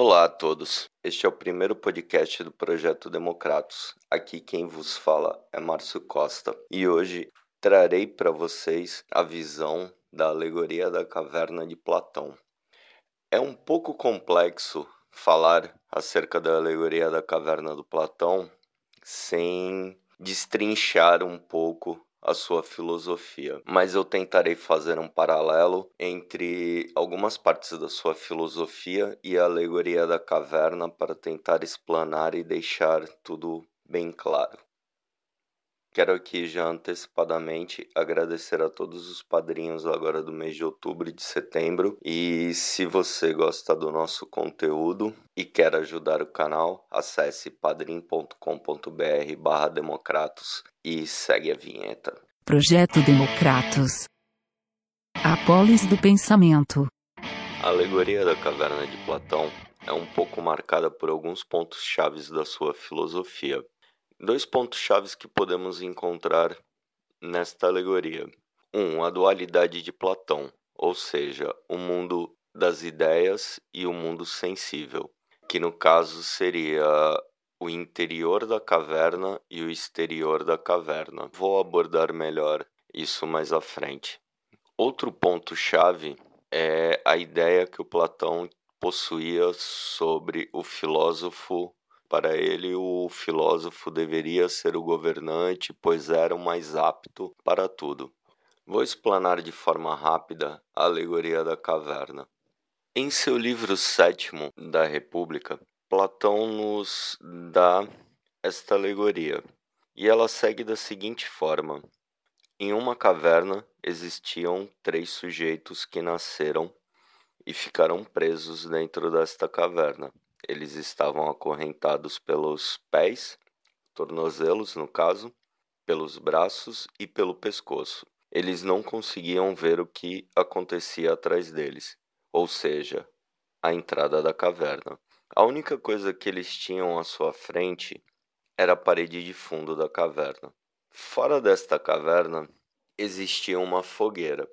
Olá a todos. Este é o primeiro podcast do projeto Democratos. Aqui quem vos fala é Márcio Costa e hoje trarei para vocês a visão da alegoria da caverna de Platão. É um pouco complexo falar acerca da alegoria da caverna do Platão sem destrinchar um pouco a sua filosofia, mas eu tentarei fazer um paralelo entre algumas partes da sua filosofia e a alegoria da caverna para tentar explanar e deixar tudo bem claro. Quero aqui já antecipadamente agradecer a todos os padrinhos agora do mês de outubro e de setembro. E se você gosta do nosso conteúdo e quer ajudar o canal, acesse padrim.com.br barra democratos e segue a vinheta. Projeto Democratos. A polis do pensamento. A alegoria da caverna de Platão é um pouco marcada por alguns pontos chaves da sua filosofia dois pontos chaves que podemos encontrar nesta alegoria. Um, a dualidade de Platão, ou seja, o mundo das ideias e o mundo sensível, que no caso seria o interior da caverna e o exterior da caverna. Vou abordar melhor isso mais à frente. Outro ponto chave é a ideia que o Platão possuía sobre o filósofo para ele, o filósofo deveria ser o governante, pois era o mais apto para tudo. Vou explanar de forma rápida a alegoria da caverna. Em seu livro sétimo da República, Platão nos dá esta alegoria, e ela segue da seguinte forma: Em uma caverna existiam três sujeitos que nasceram e ficaram presos dentro desta caverna. Eles estavam acorrentados pelos pés, tornozelos no caso, pelos braços e pelo pescoço. Eles não conseguiam ver o que acontecia atrás deles, ou seja, a entrada da caverna. A única coisa que eles tinham à sua frente era a parede de fundo da caverna. Fora desta caverna existia uma fogueira.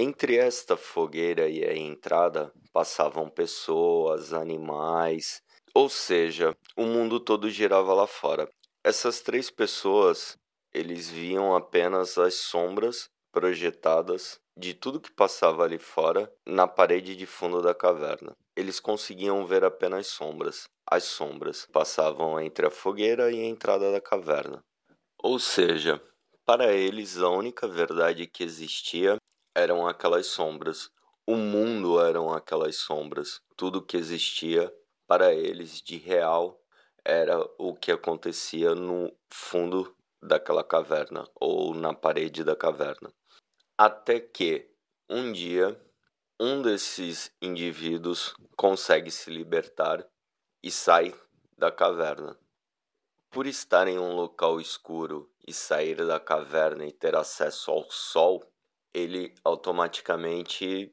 Entre esta fogueira e a entrada passavam pessoas, animais, ou seja, o mundo todo girava lá fora. Essas três pessoas, eles viam apenas as sombras projetadas de tudo que passava ali fora na parede de fundo da caverna. Eles conseguiam ver apenas sombras. As sombras passavam entre a fogueira e a entrada da caverna. Ou seja, para eles a única verdade que existia eram aquelas sombras. O mundo eram aquelas sombras. Tudo que existia para eles de real era o que acontecia no fundo daquela caverna ou na parede da caverna. Até que um dia um desses indivíduos consegue se libertar e sai da caverna. Por estar em um local escuro e sair da caverna e ter acesso ao sol, ele automaticamente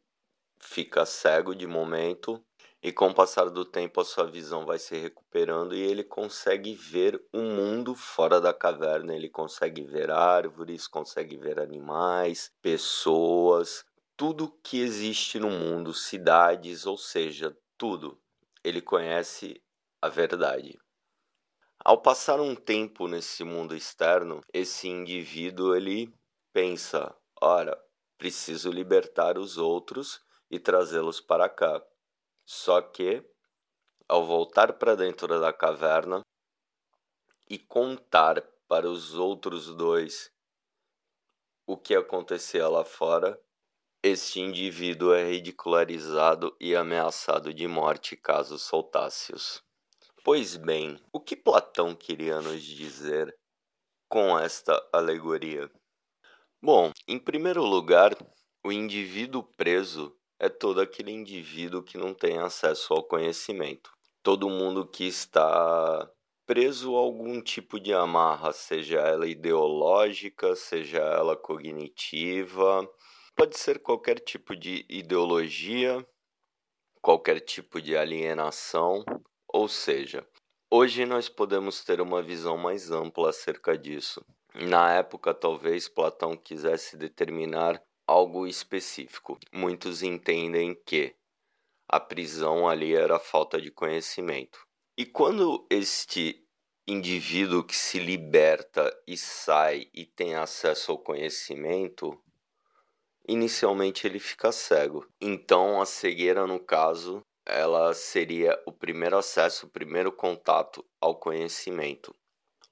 fica cego de momento e com o passar do tempo a sua visão vai se recuperando e ele consegue ver o mundo fora da caverna, ele consegue ver árvores, consegue ver animais, pessoas, tudo que existe no mundo, cidades, ou seja, tudo. Ele conhece a verdade. Ao passar um tempo nesse mundo externo, esse indivíduo ele pensa: ora, preciso libertar os outros e trazê-los para cá. Só que, ao voltar para dentro da caverna e contar para os outros dois o que acontecia lá fora, este indivíduo é ridicularizado e ameaçado de morte caso soltasse-os. Pois bem, o que Platão queria nos dizer com esta alegoria? Bom, em primeiro lugar, o indivíduo preso é todo aquele indivíduo que não tem acesso ao conhecimento. Todo mundo que está preso a algum tipo de amarra, seja ela ideológica, seja ela cognitiva, pode ser qualquer tipo de ideologia, qualquer tipo de alienação, ou seja, hoje nós podemos ter uma visão mais ampla acerca disso. Na época, talvez Platão quisesse determinar algo específico. Muitos entendem que A prisão ali era falta de conhecimento. E quando este indivíduo que se liberta e sai e tem acesso ao conhecimento, inicialmente ele fica cego. Então a cegueira, no caso, ela seria o primeiro acesso, o primeiro contato ao conhecimento.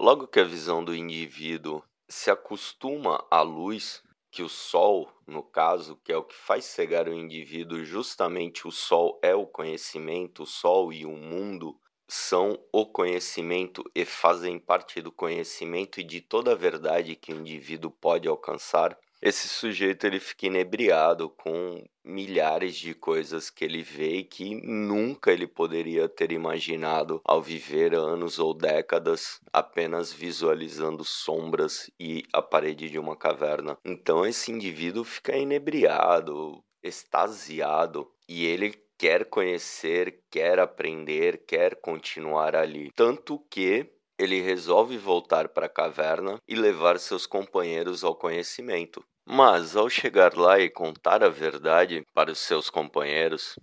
Logo que a visão do indivíduo se acostuma à luz, que o sol, no caso, que é o que faz cegar o indivíduo, justamente o sol é o conhecimento, o sol e o mundo são o conhecimento e fazem parte do conhecimento e de toda a verdade que o indivíduo pode alcançar esse sujeito ele fica inebriado com milhares de coisas que ele vê e que nunca ele poderia ter imaginado ao viver anos ou décadas apenas visualizando sombras e a parede de uma caverna. Então esse indivíduo fica inebriado, extasiado e ele quer conhecer, quer aprender, quer continuar ali. Tanto que ele resolve voltar para a caverna e levar seus companheiros ao conhecimento. Mas, ao chegar lá e contar a verdade para os seus companheiros,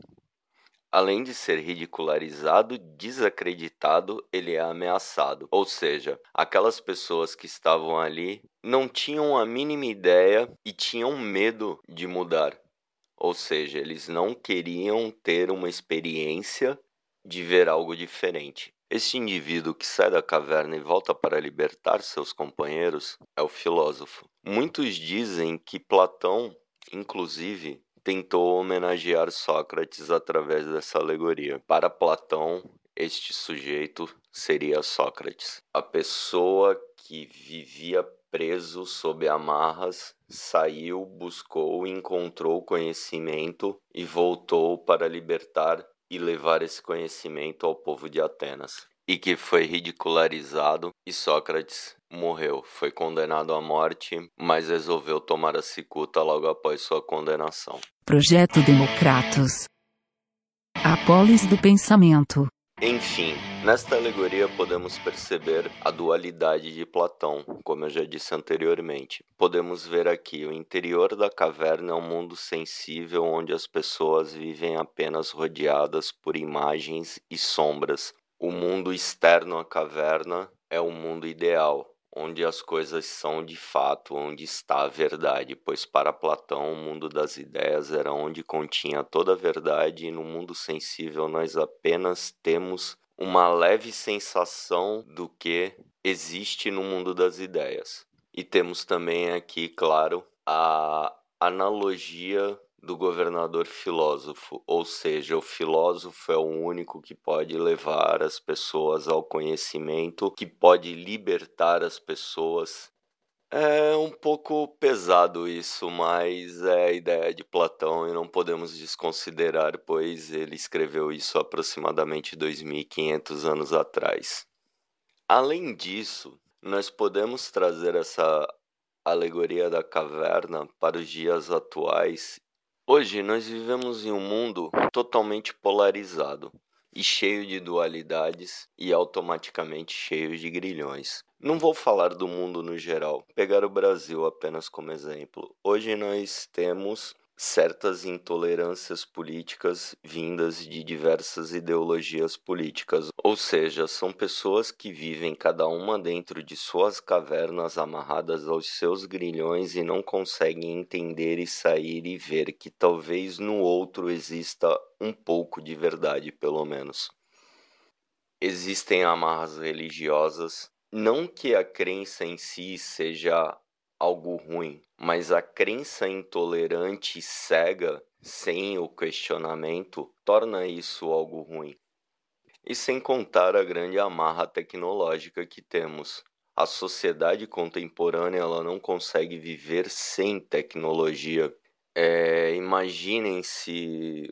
além de ser ridicularizado, desacreditado, ele é ameaçado. Ou seja, aquelas pessoas que estavam ali não tinham a mínima ideia e tinham medo de mudar. Ou seja, eles não queriam ter uma experiência de ver algo diferente. Este indivíduo que sai da caverna e volta para libertar seus companheiros é o filósofo. Muitos dizem que Platão, inclusive, tentou homenagear Sócrates através dessa alegoria. Para Platão, este sujeito seria Sócrates, a pessoa que vivia preso sob amarras, saiu, buscou, encontrou conhecimento e voltou para libertar e levar esse conhecimento ao povo de Atenas. E que foi ridicularizado e Sócrates morreu. Foi condenado à morte, mas resolveu tomar a cicuta logo após sua condenação. Projeto Democratos. A polis do pensamento. Enfim, nesta alegoria podemos perceber a dualidade de Platão, como eu já disse anteriormente. Podemos ver aqui o interior da caverna é um mundo sensível onde as pessoas vivem apenas rodeadas por imagens e sombras. O mundo externo à caverna é o mundo ideal, onde as coisas são de fato, onde está a verdade, pois para Platão o mundo das ideias era onde continha toda a verdade e no mundo sensível nós apenas temos uma leve sensação do que existe no mundo das ideias. E temos também aqui, claro, a analogia do governador filósofo, ou seja, o filósofo é o único que pode levar as pessoas ao conhecimento, que pode libertar as pessoas. É um pouco pesado isso, mas é a ideia de Platão e não podemos desconsiderar, pois ele escreveu isso aproximadamente 2500 anos atrás. Além disso, nós podemos trazer essa alegoria da caverna para os dias atuais Hoje nós vivemos em um mundo totalmente polarizado e cheio de dualidades e automaticamente cheio de grilhões. Não vou falar do mundo no geral, pegar o Brasil apenas como exemplo. Hoje nós temos certas intolerâncias políticas vindas de diversas ideologias políticas, ou seja, são pessoas que vivem cada uma dentro de suas cavernas amarradas aos seus grilhões e não conseguem entender e sair e ver que talvez no outro exista um pouco de verdade, pelo menos. Existem amarras religiosas, não que a crença em si seja algo ruim, mas a crença intolerante e cega, sem o questionamento, torna isso algo ruim. E sem contar a grande amarra tecnológica que temos. A sociedade contemporânea ela não consegue viver sem tecnologia. É, imaginem se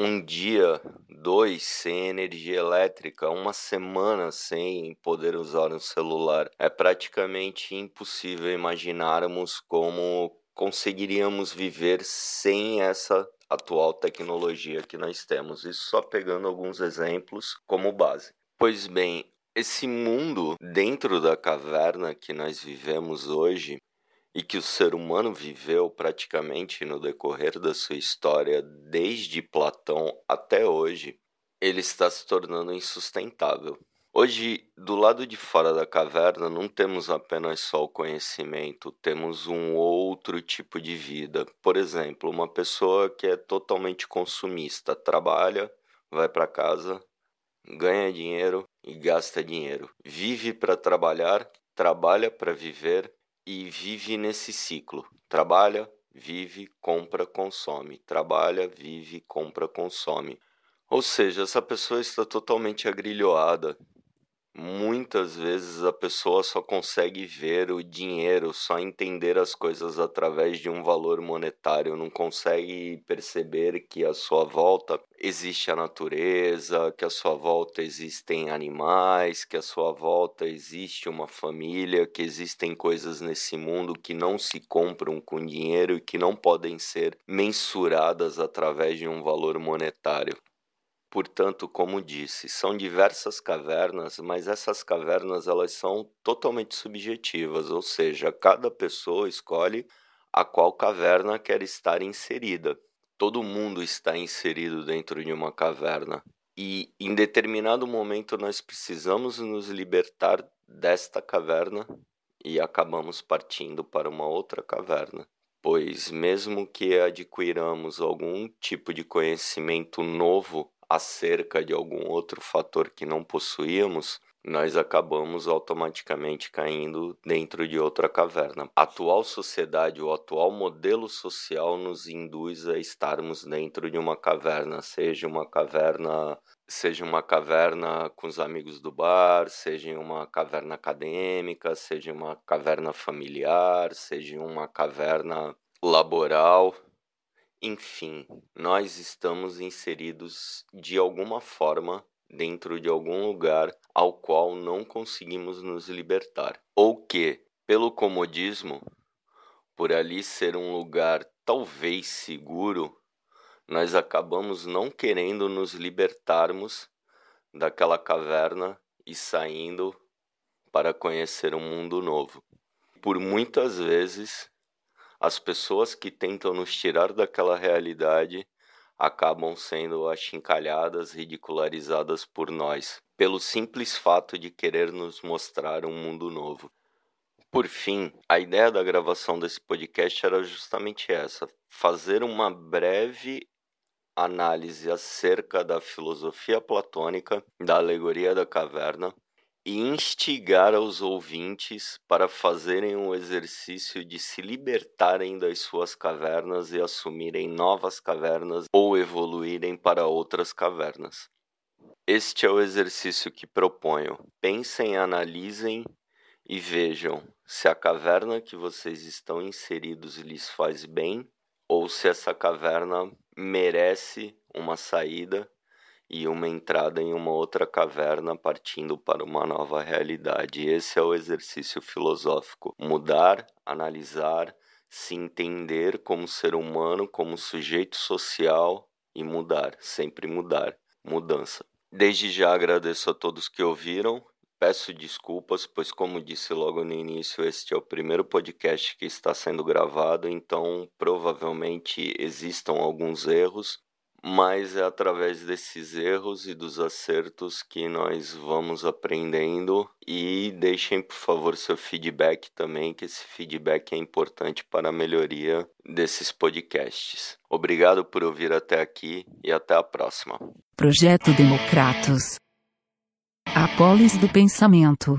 um dia, dois sem energia elétrica, uma semana sem poder usar um celular. É praticamente impossível imaginarmos como conseguiríamos viver sem essa atual tecnologia que nós temos. Isso só pegando alguns exemplos como base. Pois bem, esse mundo dentro da caverna que nós vivemos hoje e que o ser humano viveu praticamente no decorrer da sua história, desde Platão até hoje, ele está se tornando insustentável. Hoje, do lado de fora da caverna, não temos apenas só o conhecimento, temos um outro tipo de vida. Por exemplo, uma pessoa que é totalmente consumista, trabalha, vai para casa, ganha dinheiro e gasta dinheiro. Vive para trabalhar, trabalha para viver e vive nesse ciclo. Trabalha, vive, compra, consome. Trabalha, vive, compra, consome. Ou seja, essa pessoa está totalmente agrilhoada, muitas vezes a pessoa só consegue ver o dinheiro, só entender as coisas através de um valor monetário, não consegue perceber que à sua volta existe a natureza, que à sua volta existem animais, que à sua volta existe uma família, que existem coisas nesse mundo que não se compram com dinheiro e que não podem ser mensuradas através de um valor monetário. Portanto, como disse, são diversas cavernas, mas essas cavernas elas são totalmente subjetivas, ou seja, cada pessoa escolhe a qual caverna quer estar inserida. Todo mundo está inserido dentro de uma caverna. E em determinado momento nós precisamos nos libertar desta caverna e acabamos partindo para uma outra caverna. Pois, mesmo que adquiramos algum tipo de conhecimento novo acerca de algum outro fator que não possuíamos, nós acabamos automaticamente caindo dentro de outra caverna. A atual sociedade, o atual modelo social nos induz a estarmos dentro de uma caverna, seja uma caverna, seja uma caverna com os amigos do bar, seja uma caverna acadêmica, seja uma caverna familiar, seja uma caverna laboral, enfim, nós estamos inseridos de alguma forma dentro de algum lugar ao qual não conseguimos nos libertar. Ou que, pelo comodismo, por ali ser um lugar talvez seguro, nós acabamos não querendo nos libertarmos daquela caverna e saindo para conhecer um mundo novo. Por muitas vezes as pessoas que tentam nos tirar daquela realidade acabam sendo achincalhadas, ridicularizadas por nós, pelo simples fato de querer nos mostrar um mundo novo. Por fim, a ideia da gravação desse podcast era justamente essa: fazer uma breve análise acerca da filosofia platônica, da alegoria da caverna, e instigar aos ouvintes para fazerem o exercício de se libertarem das suas cavernas e assumirem novas cavernas ou evoluírem para outras cavernas. Este é o exercício que proponho. Pensem, analisem e vejam se a caverna que vocês estão inseridos lhes faz bem ou se essa caverna merece uma saída e uma entrada em uma outra caverna partindo para uma nova realidade. Esse é o exercício filosófico: mudar, analisar, se entender como ser humano, como sujeito social e mudar, sempre mudar, mudança. Desde já agradeço a todos que ouviram. Peço desculpas, pois, como disse logo no início, este é o primeiro podcast que está sendo gravado, então provavelmente existam alguns erros mas é através desses erros e dos acertos que nós vamos aprendendo. E deixem, por favor, seu feedback também, que esse feedback é importante para a melhoria desses podcasts. Obrigado por ouvir até aqui e até a próxima. Projeto Democratos. A polis do pensamento.